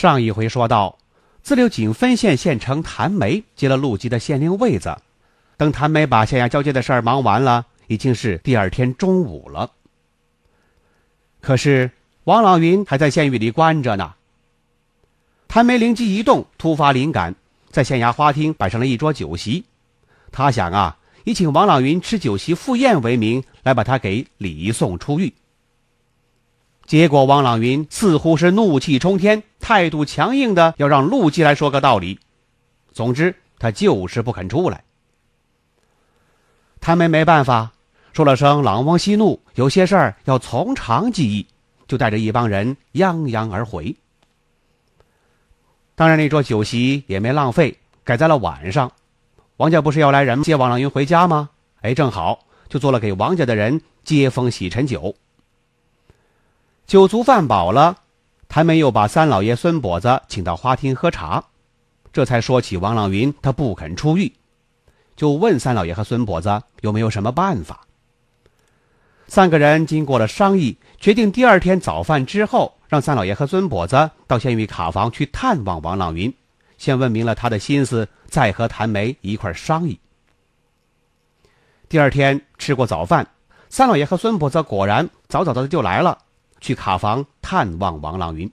上一回说到，自流井分县县城谭梅接了陆基的县令位子。等谭梅把县衙交接的事儿忙完了，已经是第二天中午了。可是王朗云还在县狱里关着呢。谭梅灵机一动，突发灵感，在县衙花厅摆上了一桌酒席。他想啊，以请王朗云吃酒席赴宴为名，来把他给礼送出狱。结果，王朗云似乎是怒气冲天，态度强硬的要让陆基来说个道理。总之，他就是不肯出来。谭梅没办法，说了声“老翁息怒”，有些事儿要从长计议，就带着一帮人泱泱而回。当然，那桌酒席也没浪费，改在了晚上。王家不是要来人接王朗云回家吗？哎，正好就做了给王家的人接风洗尘酒。酒足饭饱了，谭梅又把三老爷孙跛子请到花厅喝茶，这才说起王朗云他不肯出狱，就问三老爷和孙跛子有没有什么办法。三个人经过了商议，决定第二天早饭之后，让三老爷和孙跛子到县狱卡房去探望王朗云，先问明了他的心思，再和谭梅一块商议。第二天吃过早饭，三老爷和孙跛子果然早早的就来了。去卡房探望王朗云。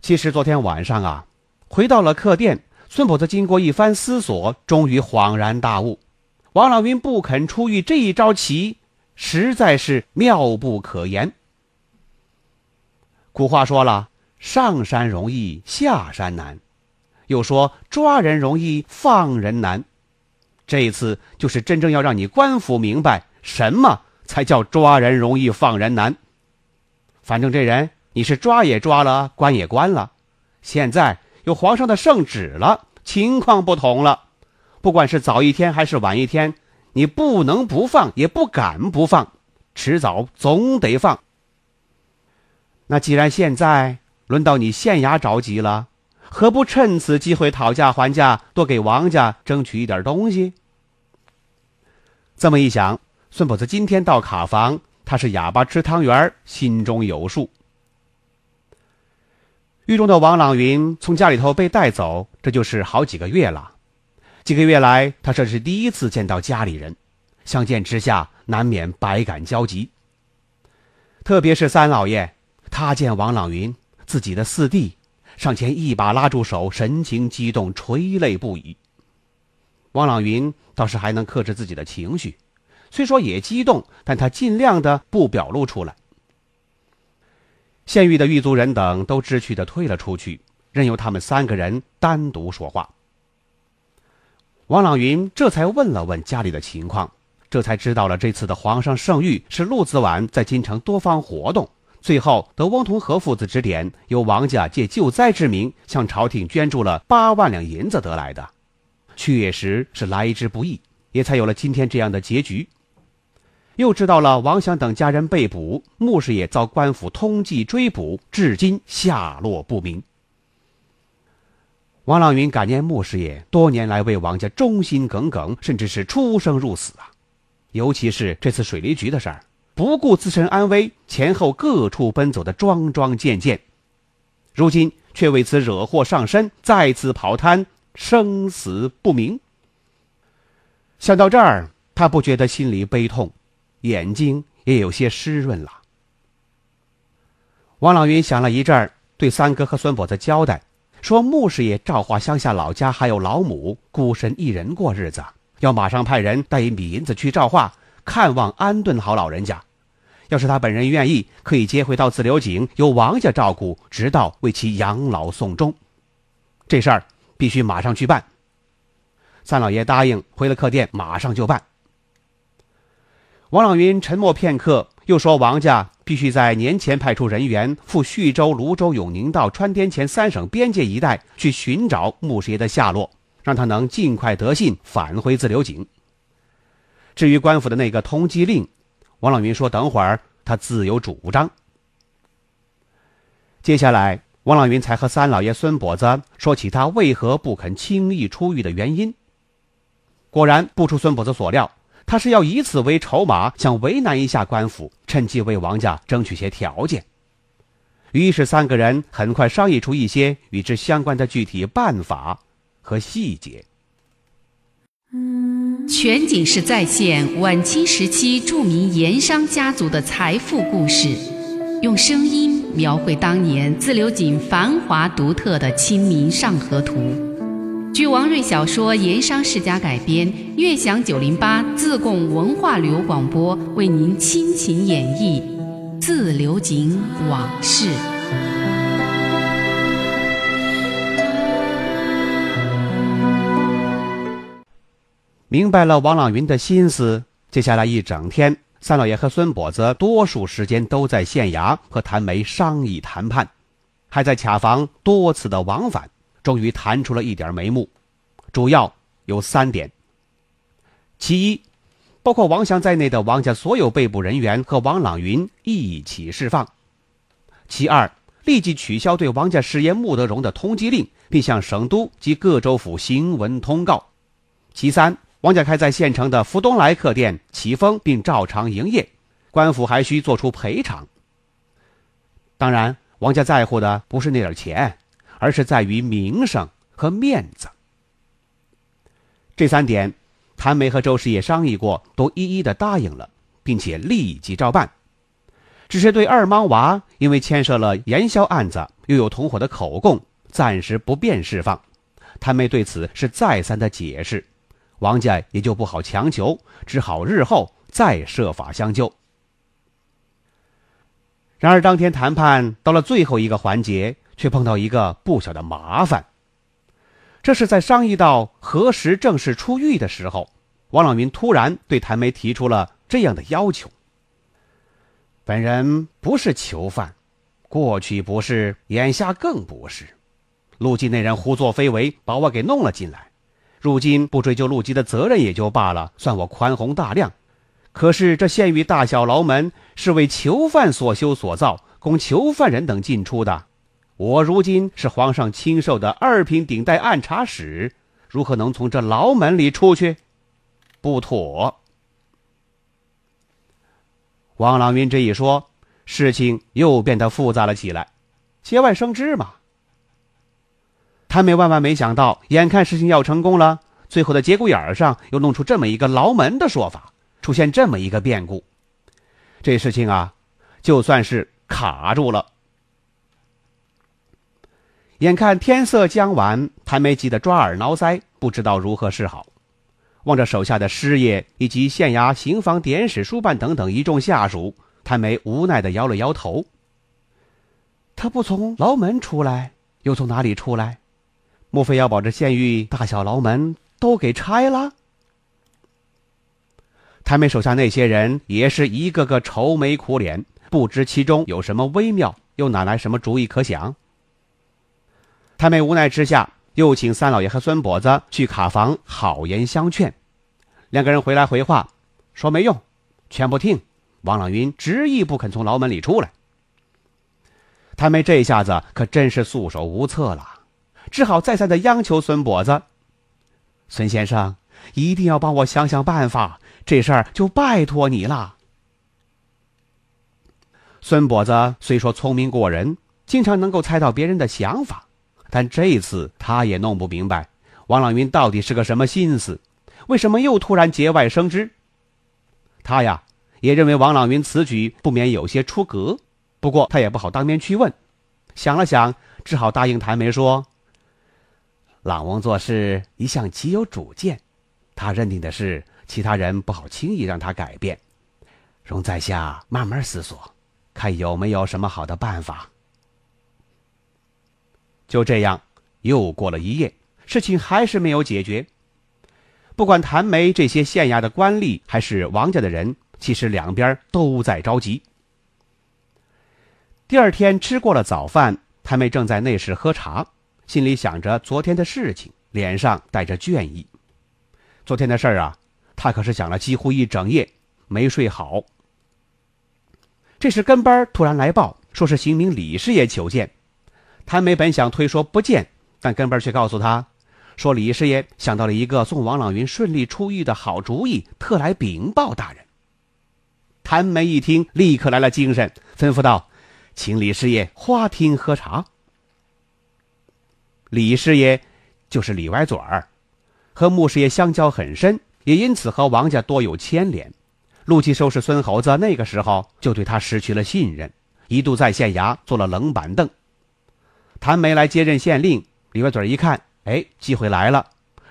其实昨天晚上啊，回到了客店，孙婆子经过一番思索，终于恍然大悟：王朗云不肯出狱这一招棋，实在是妙不可言。古话说了：“上山容易下山难”，又说“抓人容易放人难”。这一次就是真正要让你官府明白什么。才叫抓人容易放人难。反正这人你是抓也抓了，关也关了，现在有皇上的圣旨了，情况不同了。不管是早一天还是晚一天，你不能不放，也不敢不放，迟早总得放。那既然现在轮到你县衙着急了，何不趁此机会讨价还价，多给王家争取一点东西？这么一想。孙婆子今天到卡房，他是哑巴吃汤圆心中有数。狱中的王朗云从家里头被带走，这就是好几个月了。几个月来，他这是第一次见到家里人，相见之下难免百感交集。特别是三老爷，他见王朗云自己的四弟，上前一把拉住手，神情激动，垂泪不已。王朗云倒是还能克制自己的情绪。虽说也激动，但他尽量的不表露出来。县狱的狱卒人等都知趣的退了出去，任由他们三个人单独说话。王朗云这才问了问家里的情况，这才知道了这次的皇上圣谕是陆子晚在京城多方活动，最后得翁同和父子指点，由王家借救灾之名向朝廷捐助了八万两银子得来的，确实是来之不易，也才有了今天这样的结局。又知道了王祥等家人被捕，穆师爷遭官府通缉追捕，至今下落不明。王朗云感念穆师爷多年来为王家忠心耿耿，甚至是出生入死啊！尤其是这次水利局的事儿，不顾自身安危，前后各处奔走的桩桩件件，如今却为此惹祸上身，再次跑滩，生死不明。想到这儿，他不觉得心里悲痛。眼睛也有些湿润了。王朗云想了一阵儿，对三哥和孙跛子交代说：“穆师爷赵化乡下老家还有老母，孤身一人过日子，要马上派人带一笔银子去赵化看望安顿好老人家。要是他本人愿意，可以接回到自流井，由王家照顾，直到为其养老送终。这事儿必须马上去办。”三老爷答应，回了客店，马上就办。王朗云沉默片刻，又说：“王家必须在年前派出人员赴徐州、泸州、永宁到、川滇黔三省边界一带去寻找穆师爷的下落，让他能尽快得信返回自留井。至于官府的那个通缉令，王朗云说：“等会儿他自有主张。”接下来，王朗云才和三老爷孙跛子说起他为何不肯轻易出狱的原因。果然不出孙跛子所料，他是要以此为筹码，想为难一下官府，趁机为王家争取些条件。于是三个人很快商议出一些与之相关的具体办法和细节。全景式再现晚清时期著名盐商家族的财富故事，用声音描绘当年自流井繁华独特的《清明上河图》。据王瑞小说《盐商世家》改编，悦享九零八自贡文化旅游广播为您倾情演绎《自流井往事》。明白了王朗云的心思，接下来一整天，三老爷和孙跛子多数时间都在县衙和谭梅商议谈判，还在卡房多次的往返，终于谈出了一点眉目，主要有三点：其一，包括王祥在内的王家所有被捕人员和王朗云一起释放；其二，立即取消对王家师爷穆德荣的通缉令，并向省都及各州府行文通告；其三。王家开在县城的福东来客店启封并照常营业，官府还需做出赔偿。当然，王家在乎的不是那点钱，而是在于名声和面子。这三点，谭梅和周师爷商议过，都一一的答应了，并且立即照办。只是对二莽娃因为牵涉了盐销案子，又有同伙的口供，暂时不便释放。谭梅对此是再三的解释。王家也就不好强求，只好日后再设法相救。然而，当天谈判到了最后一个环节，却碰到一个不小的麻烦。这是在商议到何时正式出狱的时候，王朗云突然对谭梅提出了这样的要求：“本人不是囚犯，过去不是，眼下更不是。陆基那人胡作非为，把我给弄了进来。”如今不追究陆基的责任也就罢了，算我宽宏大量。可是这县狱大小牢门是为囚犯所修所造，供囚犯人等进出的。我如今是皇上亲授的二品顶戴按察使，如何能从这牢门里出去？不妥。王朗云这一说，事情又变得复杂了起来。节外生枝嘛。谭梅万万没想到，眼看事情要成功了，最后的节骨眼上又弄出这么一个牢门的说法，出现这么一个变故，这事情啊，就算是卡住了。眼看天色将晚，谭梅急得抓耳挠腮，不知道如何是好。望着手下的师爷以及县衙刑房典史书办等等一众下属，谭梅无奈的摇了摇头。他不从牢门出来，又从哪里出来？莫非要把这县狱大小牢门都给拆了？谭梅手下那些人也是一个个愁眉苦脸，不知其中有什么微妙，又哪来什么主意可想？谭梅无奈之下，又请三老爷和孙跛子去卡房好言相劝。两个人回来回话，说没用，全不听。王朗云执意不肯从牢门里出来。他们这下子可真是束手无策了。只好再三的央求孙跛子：“孙先生，一定要帮我想想办法，这事儿就拜托你了。”孙跛子虽说聪明过人，经常能够猜到别人的想法，但这次他也弄不明白王朗云到底是个什么心思，为什么又突然节外生枝？他呀，也认为王朗云此举不免有些出格，不过他也不好当面去问，想了想，只好答应谭梅说。朗翁做事一向极有主见，他认定的事，其他人不好轻易让他改变。容在下慢慢思索，看有没有什么好的办法。就这样，又过了一夜，事情还是没有解决。不管谭梅这些县衙的官吏，还是王家的人，其实两边都在着急。第二天吃过了早饭，谭梅正在内室喝茶，心里想着昨天的事情，脸上带着倦意。昨天的事儿啊，他可是想了几乎一整夜，没睡好。这时跟班突然来报，说是刑名李师爷求见。谭梅本想推说不见，但跟班却告诉他，说李师爷想到了一个送王朗云顺利出狱的好主意，特来禀报大人。谭梅一听，立刻来了精神，吩咐道。请李师爷花厅喝茶。李师爷就是李歪嘴儿，和穆师爷相交很深，也因此和王家多有牵连。陆继收拾孙猴子那个时候，就对他失去了信任，一度在县衙坐了冷板凳。谭梅来接任县令，李歪嘴儿一看，哎，机会来了，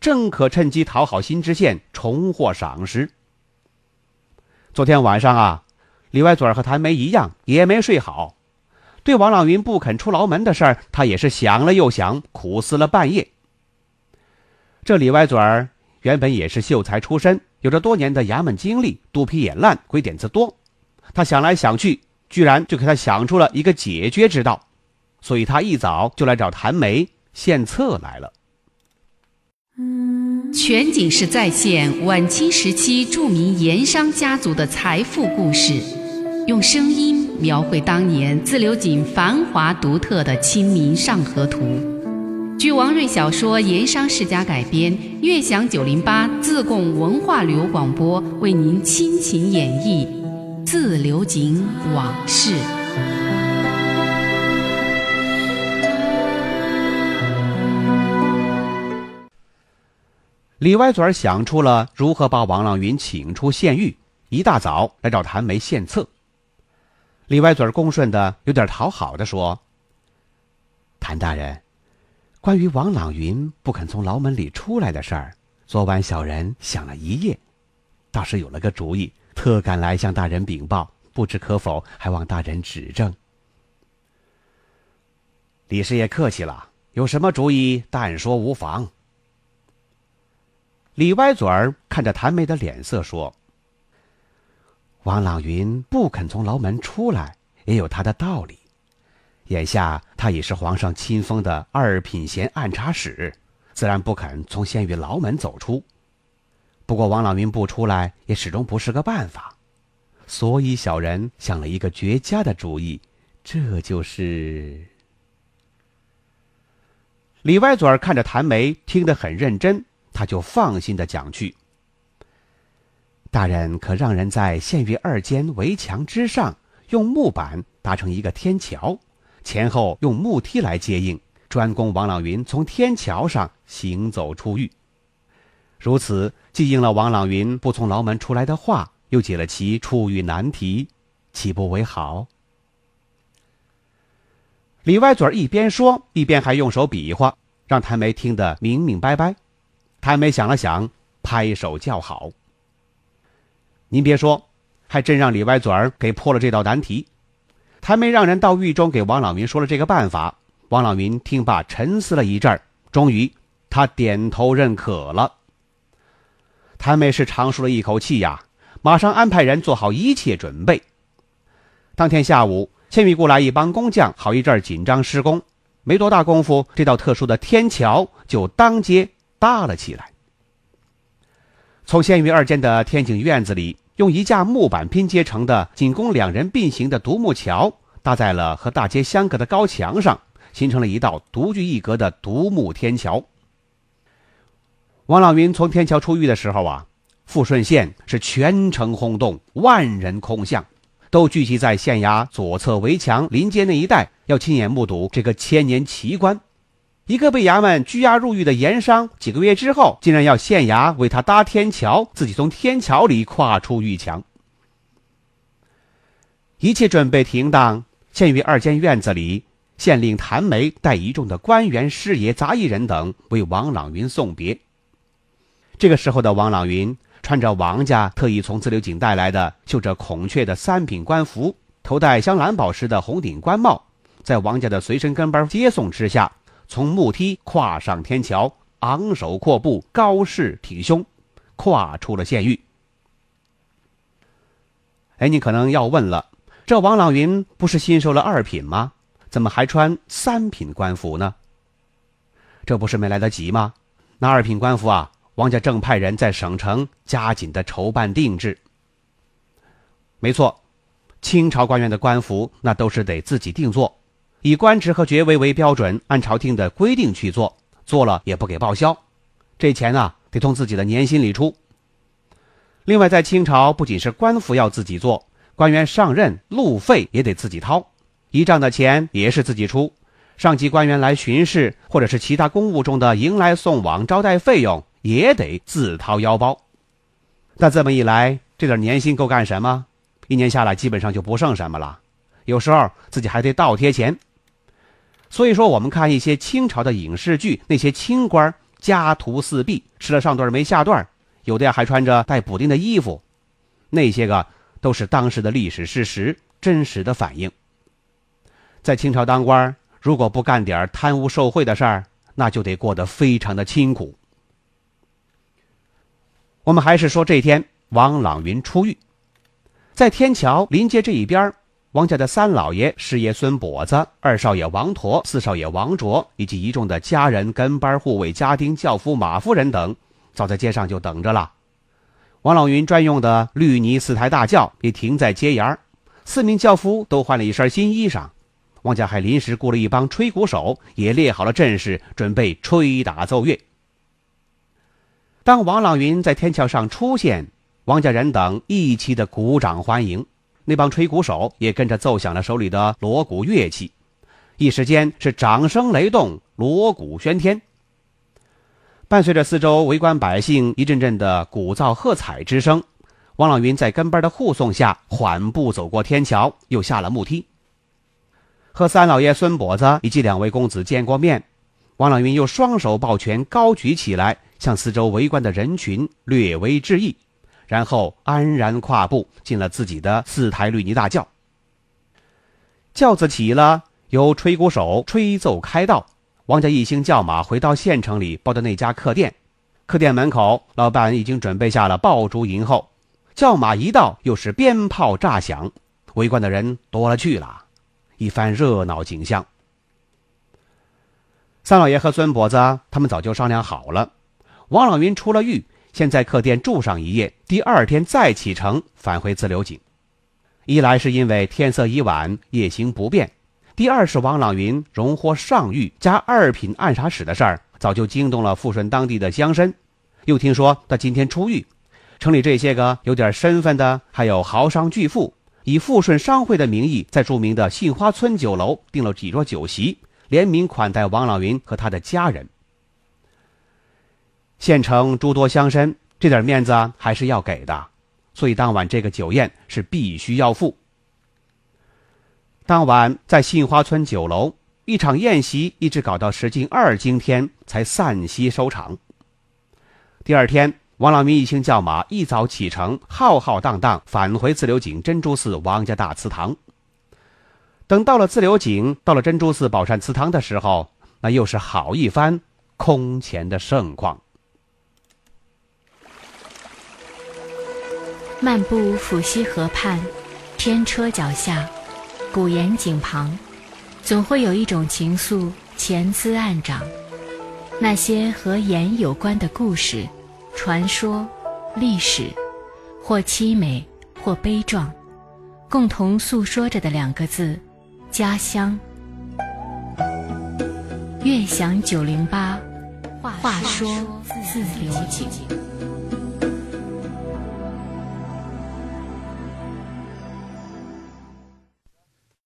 正可趁机讨好新知县，重获赏识。昨天晚上啊，李歪嘴儿和谭梅一样，也没睡好。对王朗云不肯出牢门的事儿，他也是想了又想，苦思了半夜。这李歪嘴儿原本也是秀才出身，有着多年的衙门经历，肚皮也烂，鬼点子多。他想来想去，居然就给他想出了一个解决之道，所以他一早就来找谭梅献策来了。全景式再现晚清时期著名盐商家族的财富故事，用声音。描绘当年自流井繁华独特的《清明上河图》，据王瑞小说《盐商世家》改编，悦享九零八自贡文化旅游广播为您倾情演绎《自流井往事》。李歪嘴儿想出了如何把王朗云请出县狱，一大早来找谭梅献策。李歪嘴恭顺的有点讨好的说：“谭大人，关于王朗云不肯从牢门里出来的事儿，昨晚小人想了一夜，倒是有了个主意，特赶来向大人禀报，不知可否，还望大人指正。”李师爷客气了，有什么主意，但说无妨。李歪嘴儿看着谭梅的脸色说。王朗云不肯从牢门出来，也有他的道理。眼下他已是皇上亲封的二品衔按察使，自然不肯从县狱牢门走出。不过王朗云不出来，也始终不是个办法，所以小人想了一个绝佳的主意，这就是……李歪嘴儿看着谭梅听得很认真，他就放心的讲去。大人可让人在县狱二间围墙之上用木板搭成一个天桥，前后用木梯来接应，专供王朗云从天桥上行走出狱。如此既应了王朗云不从牢门出来的话，又解了其出狱难题，岂不为好？李歪嘴一边说，一边还用手比划，让谭梅听得明明白白。谭梅想了想，拍手叫好。您别说，还真让李歪嘴儿给破了这道难题。谭梅让人到狱中给王朗云说了这个办法。王朗云听罢，沉思了一阵儿，终于他点头认可了。谭梅是长舒了一口气呀，马上安排人做好一切准备。当天下午，县狱雇来一帮工匠，好一阵紧张施工。没多大功夫，这道特殊的天桥就当街大了起来。从县狱二间的天井院子里。用一架木板拼接成的仅供两人并行的独木桥，搭在了和大街相隔的高墙上，形成了一道独具一格的独木天桥。王朗云从天桥出狱的时候啊，富顺县是全城轰动，万人空巷，都聚集在县衙左侧围墙临街那一带，要亲眼目睹这个千年奇观。一个被衙门拘押入狱的盐商，几个月之后，竟然要县衙为他搭天桥，自己从天桥里跨出狱墙。一切准备停当，县于二间院子里，县令谭梅带一众的官员、师爷、杂役人等为王朗云送别。这个时候的王朗云，穿着王家特意从自流井带来的绣着孔雀的三品官服，头戴镶蓝宝石的红顶官帽，在王家的随身跟班接送之下。从木梯跨上天桥，昂首阔步，高势挺胸，跨出了县狱。哎，你可能要问了，这王朗云不是新收了二品吗？怎么还穿三品官服呢？这不是没来得及吗？那二品官服啊，王家正派人在省城加紧的筹办定制。没错，清朝官员的官服那都是得自己定做，以官职和爵位为标准，按朝廷的规定去做，做了也不给报销，这钱呢得从自己的年薪里出。另外，在清朝不仅是官服要自己做，官员上任路费也得自己掏，仪仗的钱也是自己出。上级官员来巡视，或者是其他公务中的迎来送往、招待费用，也得自掏腰包。那这么一来，这点年薪够干什么？一年下来，基本上就不剩什么了。有时候自己还得倒贴钱。所以说，我们看一些清朝的影视剧，那些清官家徒四壁，吃了上顿没下顿，有的还穿着带补丁的衣服，那些个都是当时的历史事实，真实的反映。在清朝当官。如果不干点贪污受贿的事儿，那就得过得非常的清苦。我们还是说这天王朗云出狱，在天桥临街这一边，王家的三老爷、师爷孙跛子、二少爷王驼、四少爷王卓以及一众的家人、跟班、护卫、家丁、轿夫、马夫人等，早在街上就等着了。王朗云专用的绿泥四抬大轿也停在街沿儿四名轿夫都换了一身新衣裳。王家还临时雇了一帮吹鼓手，也列好了阵势，准备吹打奏乐。当王朗云在天桥上出现，王家人等一齐的鼓掌欢迎，那帮吹鼓手也跟着奏响了手里的锣鼓乐器，一时间是掌声雷动，锣鼓喧天。伴随着四周围观百姓一阵阵的鼓噪喝彩之声，王朗云在跟班的护送下缓步走过天桥，又下了木梯。和三老爷孙跛子以及两位公子见过面，王朗云又双手抱拳高举起来，向四周围观的人群略微致意，然后安然跨步进了自己的四台绿泥大轿。轿子起了，由吹鼓手吹奏开道，王家一行轿马回到县城里包的那家客店，客店门口老板已经准备下了爆竹迎候，轿马一到，又是鞭炮炸响，围观的人多了去了。一番热闹景象。三老爷和孙跛子他们早就商量好了，王老云出了狱，先在客店住上一夜，第二天再启程返回自流井。一来是因为天色已晚，夜行不便；第二是王朗云荣获上谕加二品暗杀使的事儿，早就惊动了富顺当地的乡绅。又听说他今天出狱，城里这些个有点身份的，还有豪商巨富。以富顺商会的名义，在著名的杏花村酒楼订了几桌酒席，联名款待王朗云和他的家人。县城诸多乡绅，这点面子还是要给的，所以当晚这个酒宴是必须要付。当晚在杏花村酒楼，一场宴席一直搞到时近二更天才散席收场。第二天。王朗云一行叫马一早启程，浩浩荡荡返回自流井珍珠寺王家大祠堂。等到了自流井，到了珍珠寺宝善祠堂的时候，那又是好一番空前的盛况。漫步抚溪河畔，天车脚下，古岩井旁，总会有一种情愫潜滋暗长。那些和盐有关的故事。传说、历史，或凄美，或悲壮，共同诉说着的两个字：家乡。悦享九零八，话说自流井。